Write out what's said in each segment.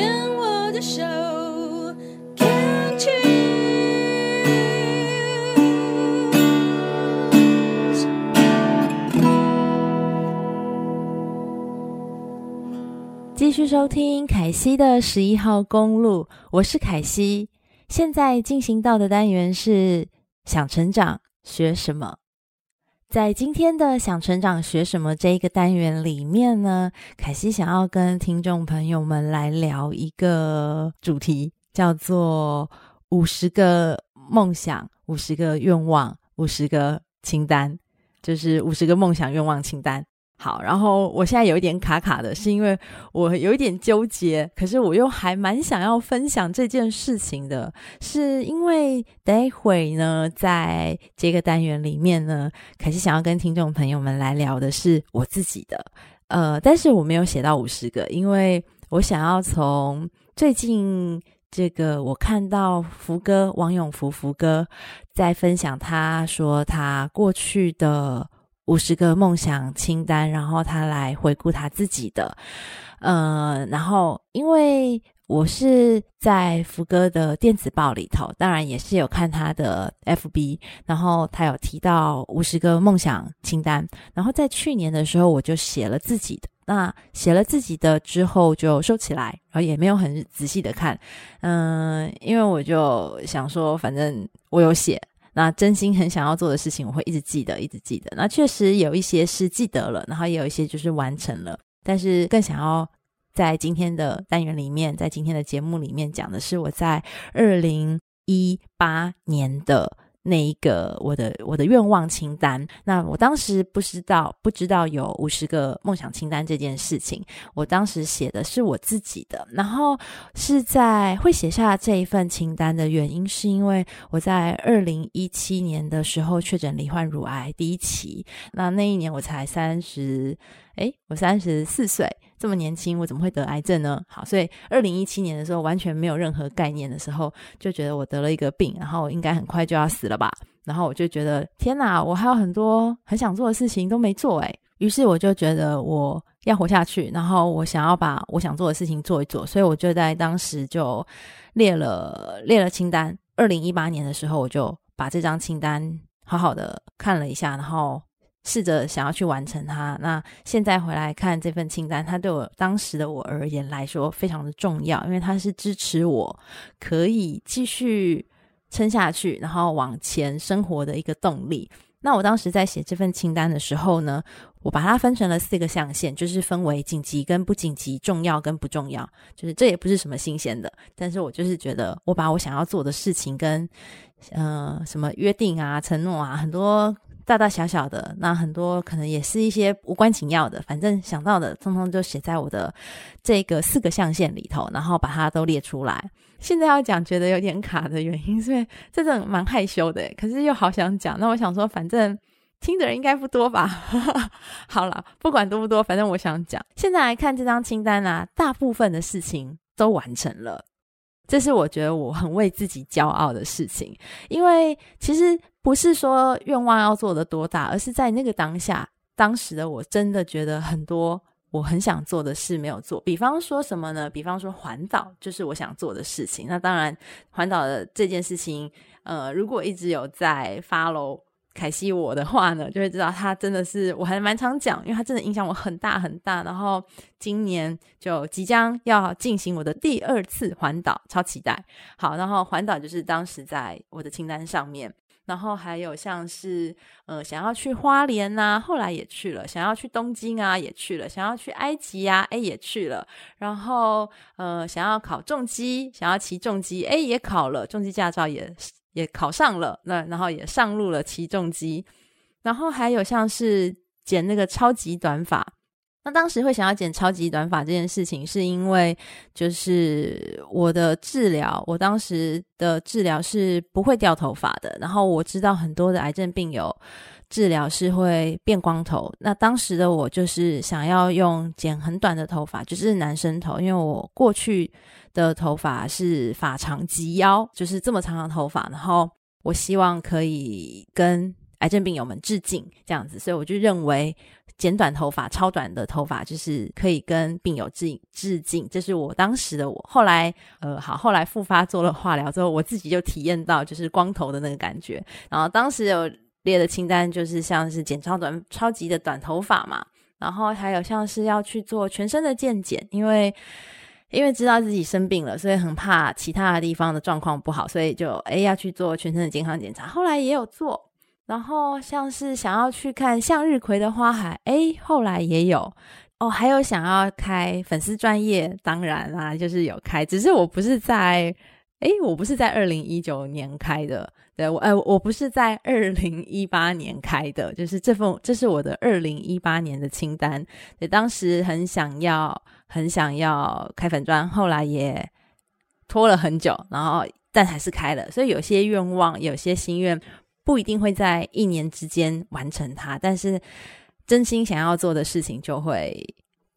牵我的手，Can't you？。继续收听凯西的十一号公路，我是凯西。现在进行到的单元是想成长学什么？在今天的想成长学什么这一个单元里面呢，凯西想要跟听众朋友们来聊一个主题，叫做五十个梦想、五十个愿望、五十个清单，就是五十个梦想愿望清单。好，然后我现在有一点卡卡的，是因为我有一点纠结，可是我又还蛮想要分享这件事情的，是因为待会呢，在这个单元里面呢，可是想要跟听众朋友们来聊的是我自己的，呃，但是我没有写到五十个，因为我想要从最近这个我看到福哥王永福福哥在分享，他说他过去的。五十个梦想清单，然后他来回顾他自己的，呃，然后因为我是在福哥的电子报里头，当然也是有看他的 FB，然后他有提到五十个梦想清单，然后在去年的时候我就写了自己的，那写了自己的之后就收起来，然后也没有很仔细的看，嗯、因为我就想说，反正我有写。那真心很想要做的事情，我会一直记得，一直记得。那确实有一些是记得了，然后也有一些就是完成了。但是更想要在今天的单元里面，在今天的节目里面讲的是我在二零一八年的。那一个我的我的愿望清单，那我当时不知道不知道有五十个梦想清单这件事情，我当时写的是我自己的，然后是在会写下这一份清单的原因，是因为我在二零一七年的时候确诊罹患乳癌第一期，那那一年我才三十，诶，我三十四岁。这么年轻，我怎么会得癌症呢？好，所以二零一七年的时候，完全没有任何概念的时候，就觉得我得了一个病，然后应该很快就要死了吧。然后我就觉得，天哪，我还有很多很想做的事情都没做诶。于是我就觉得我要活下去，然后我想要把我想做的事情做一做，所以我就在当时就列了列了清单。二零一八年的时候，我就把这张清单好好的看了一下，然后。试着想要去完成它。那现在回来看这份清单，它对我当时的我而言来说非常的重要，因为它是支持我可以继续撑下去，然后往前生活的一个动力。那我当时在写这份清单的时候呢，我把它分成了四个象限，就是分为紧急跟不紧急、重要跟不重要。就是这也不是什么新鲜的，但是我就是觉得我把我想要做的事情跟呃什么约定啊、承诺啊很多。大大小小的，那很多可能也是一些无关紧要的，反正想到的，通通就写在我的这个四个象限里头，然后把它都列出来。现在要讲，觉得有点卡的原因，是因为这种蛮害羞的，可是又好想讲。那我想说，反正听的人应该不多吧？好了，不管多不多，反正我想讲。现在来看这张清单啊，大部分的事情都完成了。这是我觉得我很为自己骄傲的事情，因为其实不是说愿望要做的多大，而是在那个当下，当时的我真的觉得很多我很想做的事没有做。比方说什么呢？比方说环岛，就是我想做的事情。那当然，环岛的这件事情，呃，如果一直有在 follow。凯西，我的话呢，就会知道他真的是，我还蛮常讲，因为他真的影响我很大很大。然后今年就即将要进行我的第二次环岛，超期待。好，然后环岛就是当时在我的清单上面，然后还有像是呃想要去花莲呐、后来也去了；想要去东京啊，也去了；想要去埃及啊，诶，也去了。然后呃想要考重机，想要骑重机，诶，也考了重机驾照也。也考上了，那然后也上路了起重机，然后还有像是剪那个超级短发。那当时会想要剪超级短发这件事情，是因为就是我的治疗，我当时的治疗是不会掉头发的。然后我知道很多的癌症病友治疗是会变光头。那当时的我就是想要用剪很短的头发，就是男生头，因为我过去。的头发是发长及腰，就是这么长的头发，然后我希望可以跟癌症病友们致敬这样子，所以我就认为剪短头发，超短的头发，就是可以跟病友致致敬。这是我当时的我。后来，呃，好，后来复发做了化疗之后，我自己就体验到就是光头的那个感觉。然后当时有列的清单，就是像是剪超短、超级的短头发嘛，然后还有像是要去做全身的健检，因为因为知道自己生病了，所以很怕其他的地方的状况不好，所以就诶要去做全身的健康检查。后来也有做。然后像是想要去看向日葵的花海，诶，后来也有哦，还有想要开粉丝专业，当然啦，就是有开，只是我不是在，诶，我不是在二零一九年开的，对我，呃，我不是在二零一八年开的，就是这份，这是我的二零一八年的清单，对，当时很想要，很想要开粉砖，后来也拖了很久，然后但还是开了，所以有些愿望，有些心愿。不一定会在一年之间完成它，但是真心想要做的事情就会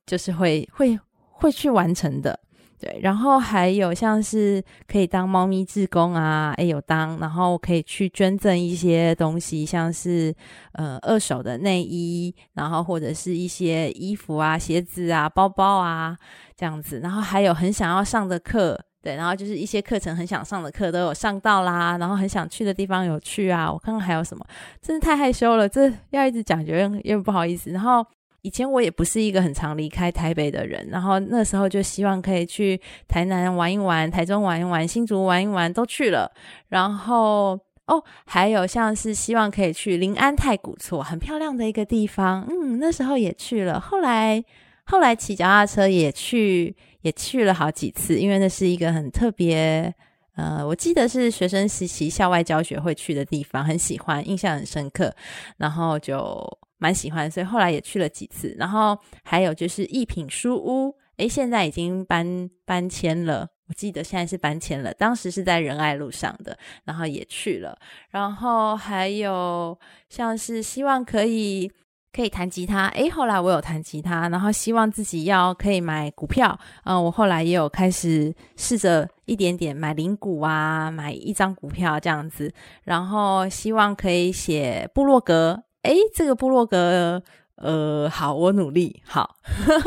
就是会会会去完成的，对。然后还有像是可以当猫咪志工啊，诶有当，然后可以去捐赠一些东西，像是呃二手的内衣，然后或者是一些衣服啊、鞋子啊、包包啊这样子。然后还有很想要上的课。对，然后就是一些课程很想上的课都有上到啦，然后很想去的地方有去啊。我看看还有什么，真的太害羞了，这要一直讲，觉得有点不好意思。然后以前我也不是一个很常离开台北的人，然后那时候就希望可以去台南玩一玩，台中玩一玩，新竹玩一玩，都去了。然后哦，还有像是希望可以去临安太古厝，很漂亮的一个地方，嗯，那时候也去了。后来后来骑脚踏车也去。也去了好几次，因为那是一个很特别，呃，我记得是学生实习校外教学会去的地方，很喜欢，印象很深刻，然后就蛮喜欢，所以后来也去了几次。然后还有就是一品书屋，诶，现在已经搬搬迁了，我记得现在是搬迁了，当时是在仁爱路上的，然后也去了。然后还有像是希望可以。可以弹吉他，诶，后来我有弹吉他，然后希望自己要可以买股票，嗯，我后来也有开始试着一点点买零股啊，买一张股票这样子，然后希望可以写部落格，诶，这个部落格，呃，好，我努力，好，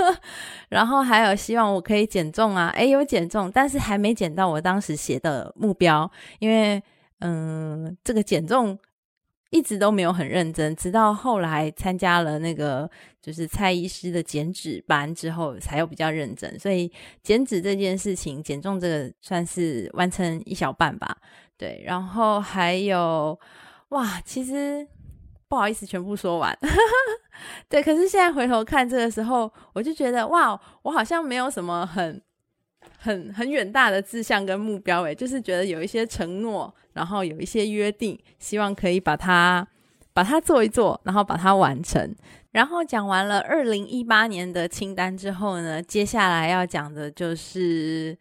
然后还有希望我可以减重啊，诶，有减重，但是还没减到我当时写的目标，因为，嗯，这个减重。一直都没有很认真，直到后来参加了那个就是蔡医师的减脂班之后，才有比较认真。所以减脂这件事情，减重这个算是完成一小半吧。对，然后还有哇，其实不好意思全部说完。对，可是现在回头看这个时候，我就觉得哇，我好像没有什么很。很很远大的志向跟目标，诶，就是觉得有一些承诺，然后有一些约定，希望可以把它把它做一做，然后把它完成。然后讲完了二零一八年的清单之后呢，接下来要讲的就是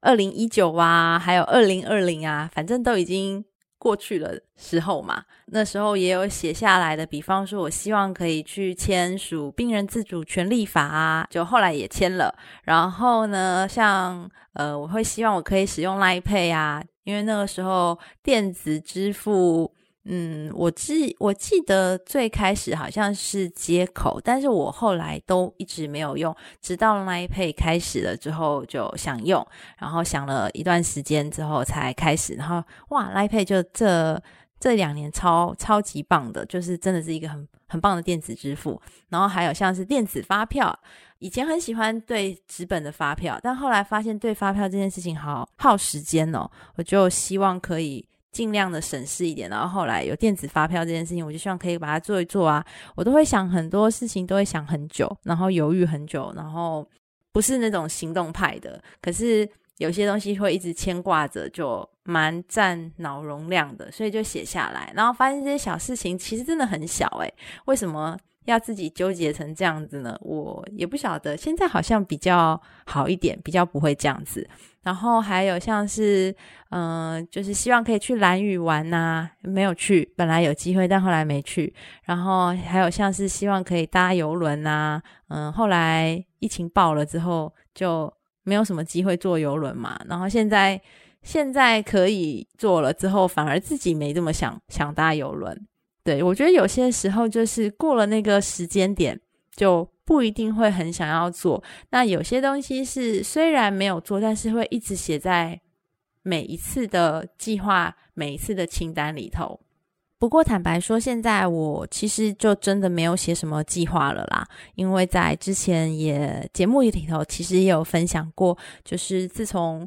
二零一九啊，还有二零二零啊，反正都已经。过去的时候嘛，那时候也有写下来的，比方说，我希望可以去签署病人自主权利法啊，就后来也签了。然后呢，像呃，我会希望我可以使用 l i p a y 啊，因为那个时候电子支付。嗯，我记我记得最开始好像是接口，但是我后来都一直没有用，直到 Line Pay 开始了之后就想用，然后想了一段时间之后才开始，然后哇，Line Pay 就这这两年超超级棒的，就是真的是一个很很棒的电子支付，然后还有像是电子发票，以前很喜欢对纸本的发票，但后来发现对发票这件事情好耗时间哦，我就希望可以。尽量的省事一点，然后后来有电子发票这件事情，我就希望可以把它做一做啊。我都会想很多事情，都会想很久，然后犹豫很久，然后不是那种行动派的。可是有些东西会一直牵挂着，就蛮占脑容量的，所以就写下来。然后发现这些小事情其实真的很小诶，为什么要自己纠结成这样子呢？我也不晓得。现在好像比较好一点，比较不会这样子。然后还有像是，嗯、就是希望可以去兰屿玩呐、没有去，本来有机会，但后来没去。然后还有像是希望可以搭邮轮呐、嗯，后来疫情爆了之后，就没有什么机会坐邮轮嘛。然后现在现在可以坐了之后，反而自己没这么想想搭邮轮。对，我觉得有些时候就是过了那个时间点，就不一定会很想要做。那有些东西是虽然没有做，但是会一直写在每一次的计划、每一次的清单里头。不过坦白说，现在我其实就真的没有写什么计划了啦，因为在之前也节目里头其实也有分享过，就是自从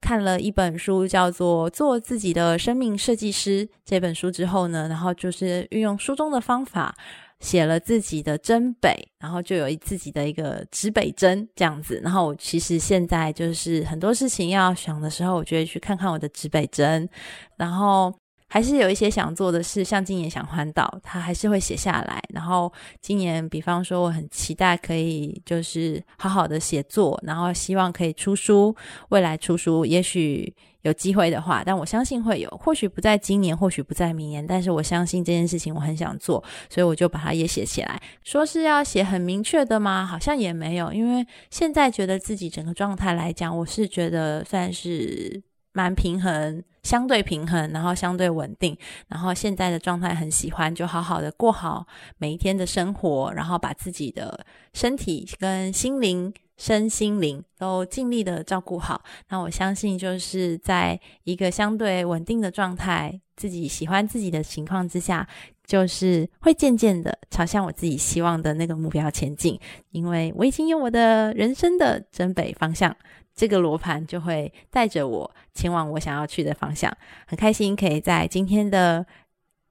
看了一本书叫做《做自己的生命设计师》这本书之后呢，然后就是运用书中的方法写了自己的真北，然后就有自己的一个指北针这样子。然后我其实现在就是很多事情要想的时候，我就会去看看我的指北针，然后。还是有一些想做的事，像今年想环岛，他还是会写下来。然后今年，比方说，我很期待可以就是好好的写作，然后希望可以出书，未来出书，也许有机会的话，但我相信会有，或许不在今年，或许不在明年，但是我相信这件事情我很想做，所以我就把它也写起来。说是要写很明确的吗？好像也没有，因为现在觉得自己整个状态来讲，我是觉得算是。蛮平衡，相对平衡，然后相对稳定，然后现在的状态很喜欢，就好好的过好每一天的生活，然后把自己的身体跟心灵、身心灵都尽力的照顾好。那我相信，就是在一个相对稳定的状态，自己喜欢自己的情况之下，就是会渐渐的朝向我自己希望的那个目标前进。因为我已经有我的人生的真北方向。这个罗盘就会带着我前往我想要去的方向，很开心可以在今天的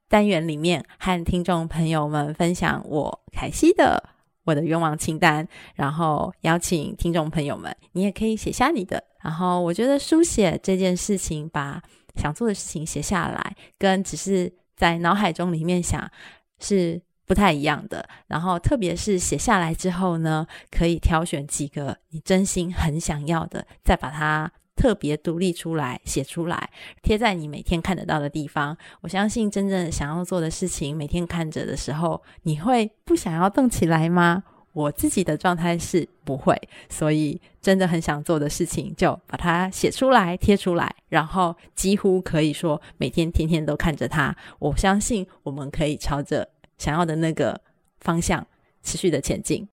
单元里面和听众朋友们分享我凯西的我的愿望清单，然后邀请听众朋友们，你也可以写下你的。然后我觉得书写这件事情，把想做的事情写下来，跟只是在脑海中里面想是。不太一样的，然后特别是写下来之后呢，可以挑选几个你真心很想要的，再把它特别独立出来写出来，贴在你每天看得到的地方。我相信真正想要做的事情，每天看着的时候，你会不想要动起来吗？我自己的状态是不会，所以真的很想做的事情，就把它写出来贴出来，然后几乎可以说每天天天都看着它。我相信我们可以朝着。想要的那个方向持续的前进。